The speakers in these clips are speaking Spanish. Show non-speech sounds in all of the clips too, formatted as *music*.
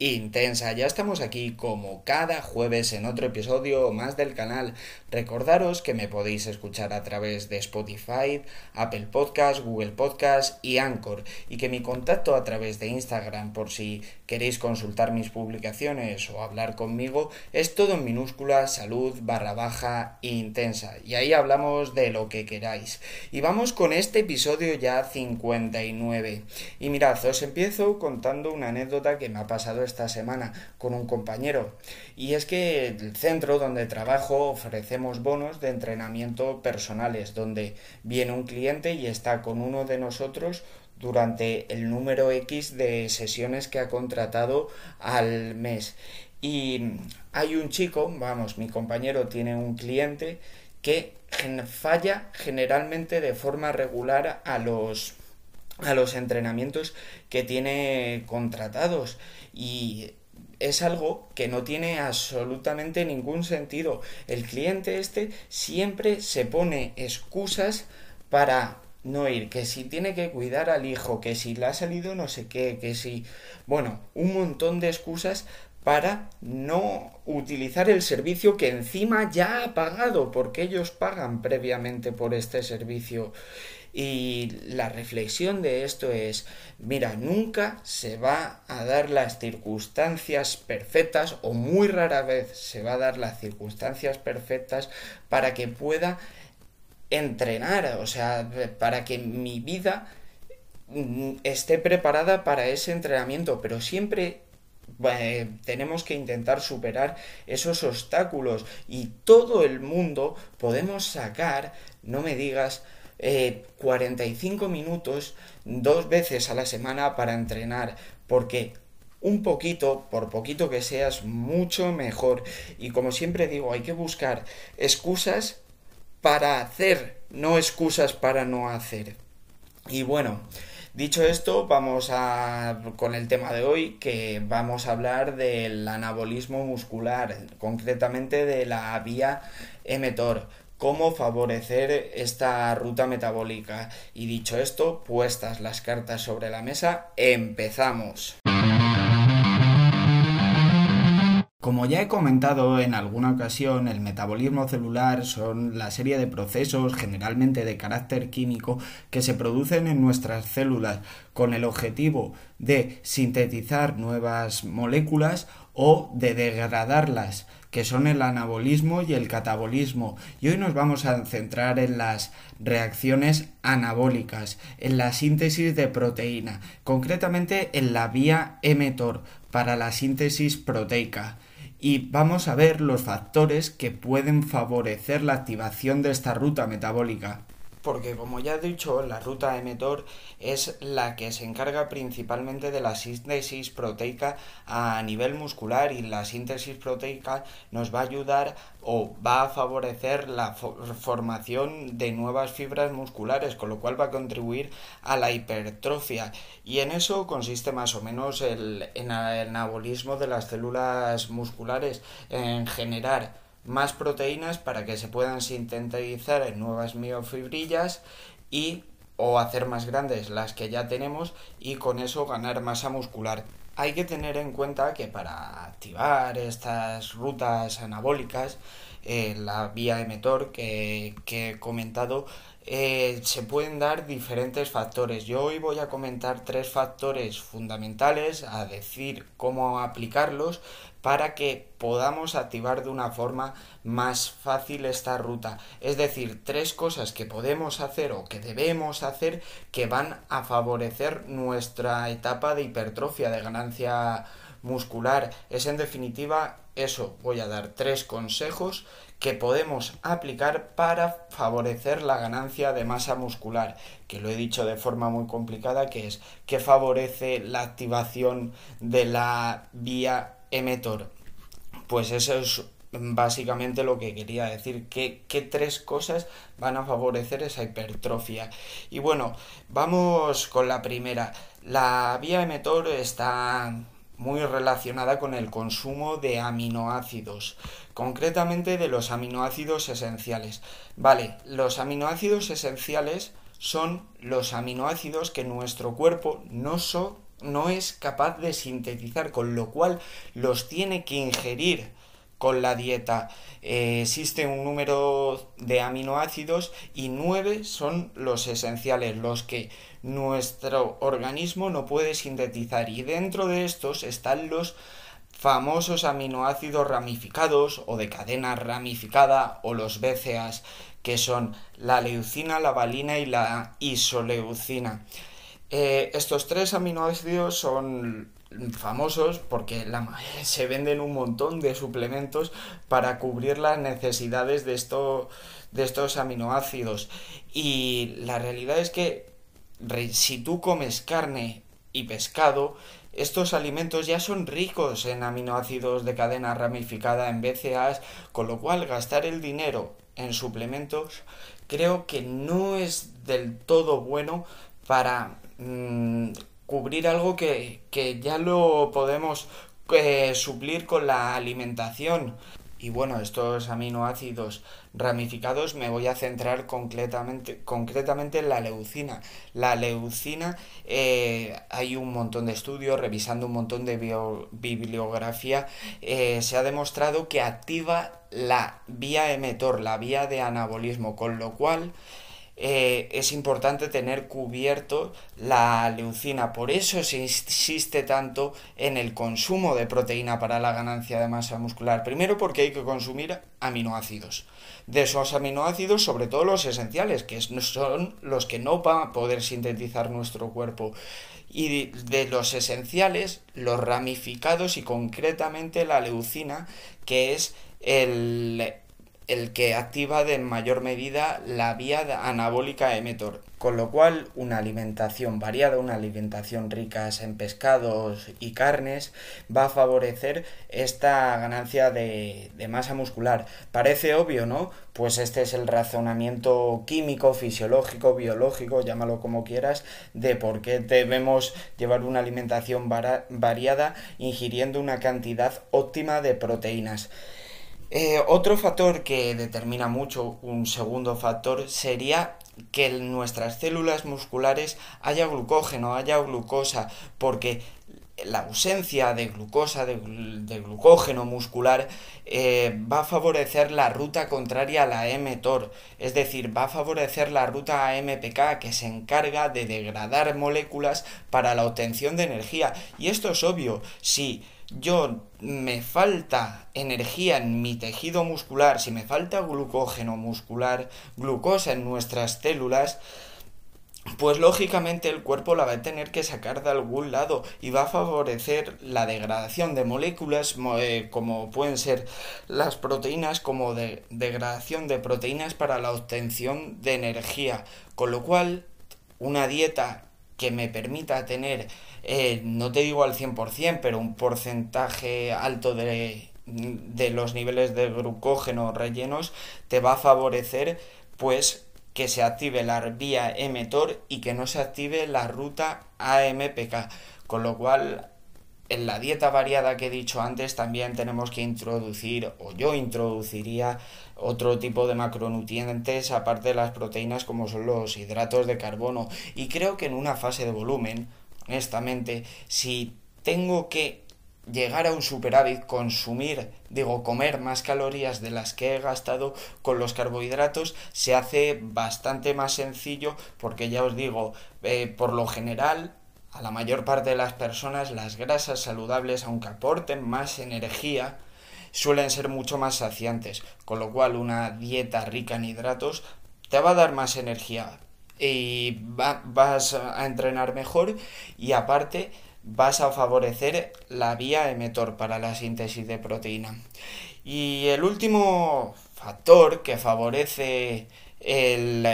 intensa. Ya estamos aquí como cada jueves en otro episodio más del canal. Recordaros que me podéis escuchar a través de Spotify, Apple Podcast, Google Podcast y Anchor y que mi contacto a través de Instagram por si queréis consultar mis publicaciones o hablar conmigo es todo en minúscula salud barra baja intensa y ahí hablamos de lo que queráis. Y vamos con este episodio ya 59. Y mirad, os empiezo contando una anécdota que me ha pasado esta semana con un compañero. Y es que el centro donde trabajo ofrecemos bonos de entrenamiento personales, donde viene un cliente y está con uno de nosotros durante el número X de sesiones que ha contratado al mes. Y hay un chico, vamos, mi compañero tiene un cliente que falla generalmente de forma regular a los a los entrenamientos que tiene contratados y es algo que no tiene absolutamente ningún sentido. El cliente este siempre se pone excusas para no ir, que si tiene que cuidar al hijo, que si le ha salido no sé qué, que si... Bueno, un montón de excusas para no utilizar el servicio que encima ya ha pagado, porque ellos pagan previamente por este servicio. Y la reflexión de esto es, mira, nunca se va a dar las circunstancias perfectas o muy rara vez se va a dar las circunstancias perfectas para que pueda entrenar, o sea, para que mi vida mm, esté preparada para ese entrenamiento, pero siempre eh, tenemos que intentar superar esos obstáculos y todo el mundo podemos sacar, no me digas, 45 eh, minutos dos veces a la semana para entrenar, porque un poquito, por poquito que seas, mucho mejor. Y como siempre digo, hay que buscar excusas para hacer, no excusas para no hacer. Y bueno, dicho esto, vamos a con el tema de hoy, que vamos a hablar del anabolismo muscular, concretamente de la vía mTOR cómo favorecer esta ruta metabólica. Y dicho esto, puestas las cartas sobre la mesa, empezamos. Como ya he comentado en alguna ocasión, el metabolismo celular son la serie de procesos generalmente de carácter químico que se producen en nuestras células con el objetivo de sintetizar nuevas moléculas o de degradarlas que son el anabolismo y el catabolismo. Y hoy nos vamos a centrar en las reacciones anabólicas, en la síntesis de proteína, concretamente en la vía mTOR para la síntesis proteica. Y vamos a ver los factores que pueden favorecer la activación de esta ruta metabólica porque como ya he dicho, la ruta mTOR es la que se encarga principalmente de la síntesis proteica a nivel muscular y la síntesis proteica nos va a ayudar o va a favorecer la formación de nuevas fibras musculares, con lo cual va a contribuir a la hipertrofia. Y en eso consiste más o menos el, anabolismo de las células musculares, en generar más proteínas para que se puedan sintetizar en nuevas miofibrillas y o hacer más grandes las que ya tenemos y con eso ganar masa muscular. Hay que tener en cuenta que para activar estas rutas anabólicas, eh, la vía que, que he comentado, eh, se pueden dar diferentes factores. Yo hoy voy a comentar tres factores fundamentales, a decir cómo aplicarlos para que podamos activar de una forma más fácil esta ruta. Es decir, tres cosas que podemos hacer o que debemos hacer que van a favorecer nuestra etapa de hipertrofia, de ganancia muscular. Es en definitiva eso. Voy a dar tres consejos que podemos aplicar para favorecer la ganancia de masa muscular, que lo he dicho de forma muy complicada, que es que favorece la activación de la vía mTOR. Pues eso es básicamente lo que quería decir, que, tres cosas van a favorecer esa hipertrofia. Y bueno, vamos con la primera. La vía mTOR está muy relacionada con el consumo de aminoácidos, concretamente de los aminoácidos esenciales. Vale, los aminoácidos esenciales son los aminoácidos que nuestro cuerpo no, no es capaz de sintetizar, con lo cual los tiene que ingerir con la dieta. Eh, existe un número de aminoácidos y nueve son los esenciales, los que nuestro organismo no puede sintetizar. Y dentro de estos están los famosos aminoácidos ramificados o de cadena ramificada o los BCAs que son la leucina, la valina y la isoleucina. Eh, estos tres aminoácidos son famosos porque *laughs* se venden un montón de suplementos para cubrir las necesidades de, de estos aminoácidos. Y la realidad es que si tú comes carne y pescado, estos alimentos ya son ricos en aminoácidos de cadena ramificada en BCAAs, con lo cual gastar el dinero en suplementos creo que no es del todo bueno para mm, cubrir algo que, ya lo podemos eh, suplir con la alimentación. Y bueno, estos aminoácidos ramificados me voy a centrar concretamente, concretamente en la leucina. La leucina, eh, hay un montón de estudios, revisando un montón de bibliografía, eh, se ha demostrado que activa la vía emetor, la vía de anabolismo, con lo cual eh, es importante tener cubierto la leucina. Por eso se insiste tanto en el consumo de proteína para la ganancia de masa muscular. Primero porque hay que consumir aminoácidos. De esos aminoácidos, sobre todo los esenciales, que son los que no van a poder sintetizar nuestro cuerpo. Y de los esenciales, los ramificados y concretamente la leucina, que es el el que activa de mayor medida la vía anabólica emetor. Con lo cual, una alimentación variada, una alimentación rica en pescados y carnes, va a favorecer esta ganancia de, de, masa muscular. Parece obvio, ¿no? Pues este es el razonamiento químico, fisiológico, biológico, llámalo como quieras, de por qué debemos llevar una alimentación variada ingiriendo una cantidad óptima de proteínas. Eh, otro factor que determina mucho, un segundo factor, sería que en nuestras células musculares haya glucógeno, haya glucosa, porque la ausencia de glucosa, de, glucógeno muscular, eh, va a favorecer la ruta contraria a la mTOR, es decir, va a favorecer la ruta AMPK que se encarga de degradar moléculas para la obtención de energía. Y esto es obvio, si yo me falta energía en mi tejido muscular, si me falta glucógeno muscular, glucosa en nuestras células, pues lógicamente el cuerpo la va a tener que sacar de algún lado y va a favorecer la degradación de moléculas eh, como pueden ser las proteínas como de degradación de proteínas para la obtención de energía. Con lo cual una dieta que me permita tener eh, no te digo al 100% pero un porcentaje alto de, de los niveles de glucógeno rellenos te va a favorecer pues que se active la vía mTOR y que no se active la ruta AMPK. Con lo cual, en la dieta variada que he dicho antes, también tenemos que introducir, o yo introduciría, otro tipo de macronutrientes aparte de las proteínas como son los hidratos de carbono. Y creo que en una fase de volumen, honestamente, si tengo que llegar a un superávit, consumir, digo, comer más calorías de las que he gastado con los carbohidratos, se hace bastante más sencillo porque ya os digo, eh, por lo general, a la mayor parte de las personas las grasas saludables, aunque aporten más energía, suelen ser mucho más saciantes, con lo cual una dieta rica en hidratos te va a dar más energía y vas a entrenar mejor y aparte vas a favorecer la vía emetor para la síntesis de proteína. Y el último factor que favorece el,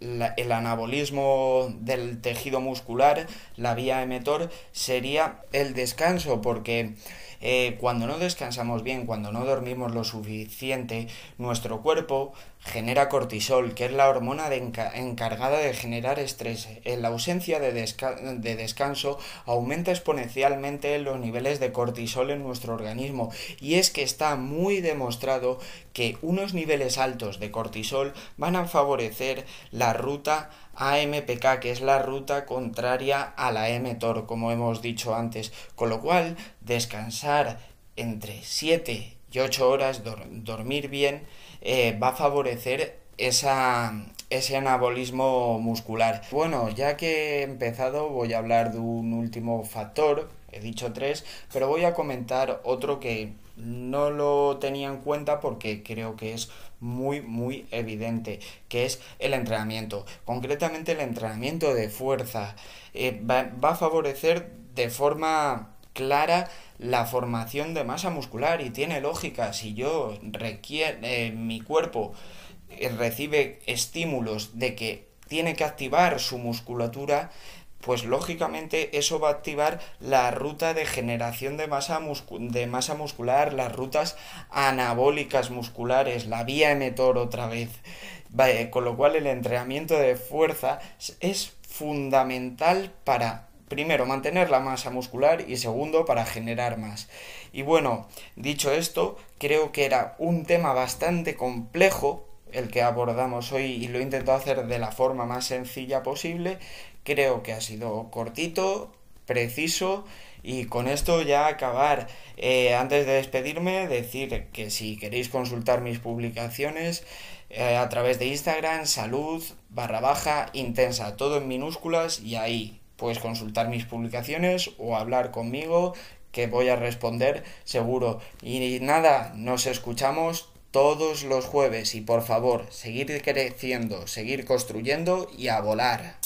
el, anabolismo del tejido muscular, la vía emetor, sería el descanso, porque Eh, cuando no descansamos bien, cuando no dormimos lo suficiente, nuestro cuerpo genera cortisol, que es la hormona encargada de generar estrés. En la ausencia de, de descanso aumenta exponencialmente los niveles de cortisol en nuestro organismo y es que está muy demostrado que unos niveles altos de cortisol van a favorecer la ruta AMPK, que es la ruta contraria a la mTOR, como hemos dicho antes, con lo cual descansar entre 7 y 8 horas, dormir bien, eh, va a favorecer esa, ese anabolismo muscular. Bueno, ya que he empezado voy a hablar de un último factor, he dicho tres, pero voy a comentar otro que no lo tenía en cuenta porque creo que es muy muy evidente que es el entrenamiento. Concretamente el entrenamiento de fuerza eh, va, a favorecer de forma clara la formación de masa muscular y tiene lógica si yo requiere eh, mi cuerpo eh, recibe estímulos de que tiene que activar su musculatura pues lógicamente eso va a activar la ruta de generación de masa, de masa muscular, las rutas anabólicas musculares, la vía emetor otra vez. con lo cual el entrenamiento de fuerza es fundamental para primero mantener la masa muscular y segundo para generar más. Y bueno, dicho esto, creo que era un tema bastante complejo el que abordamos hoy y lo he intentado hacer de la forma más sencilla posible Creo que ha sido cortito, preciso y con esto ya acabar. Eh, antes de despedirme, decir que si queréis consultar mis publicaciones eh, a través de Instagram, salud barra baja intensa, todo en minúsculas y ahí puedes consultar mis publicaciones o hablar conmigo que voy a responder seguro. Y nada, nos escuchamos todos los jueves y por favor, seguir creciendo, seguir construyendo y a volar.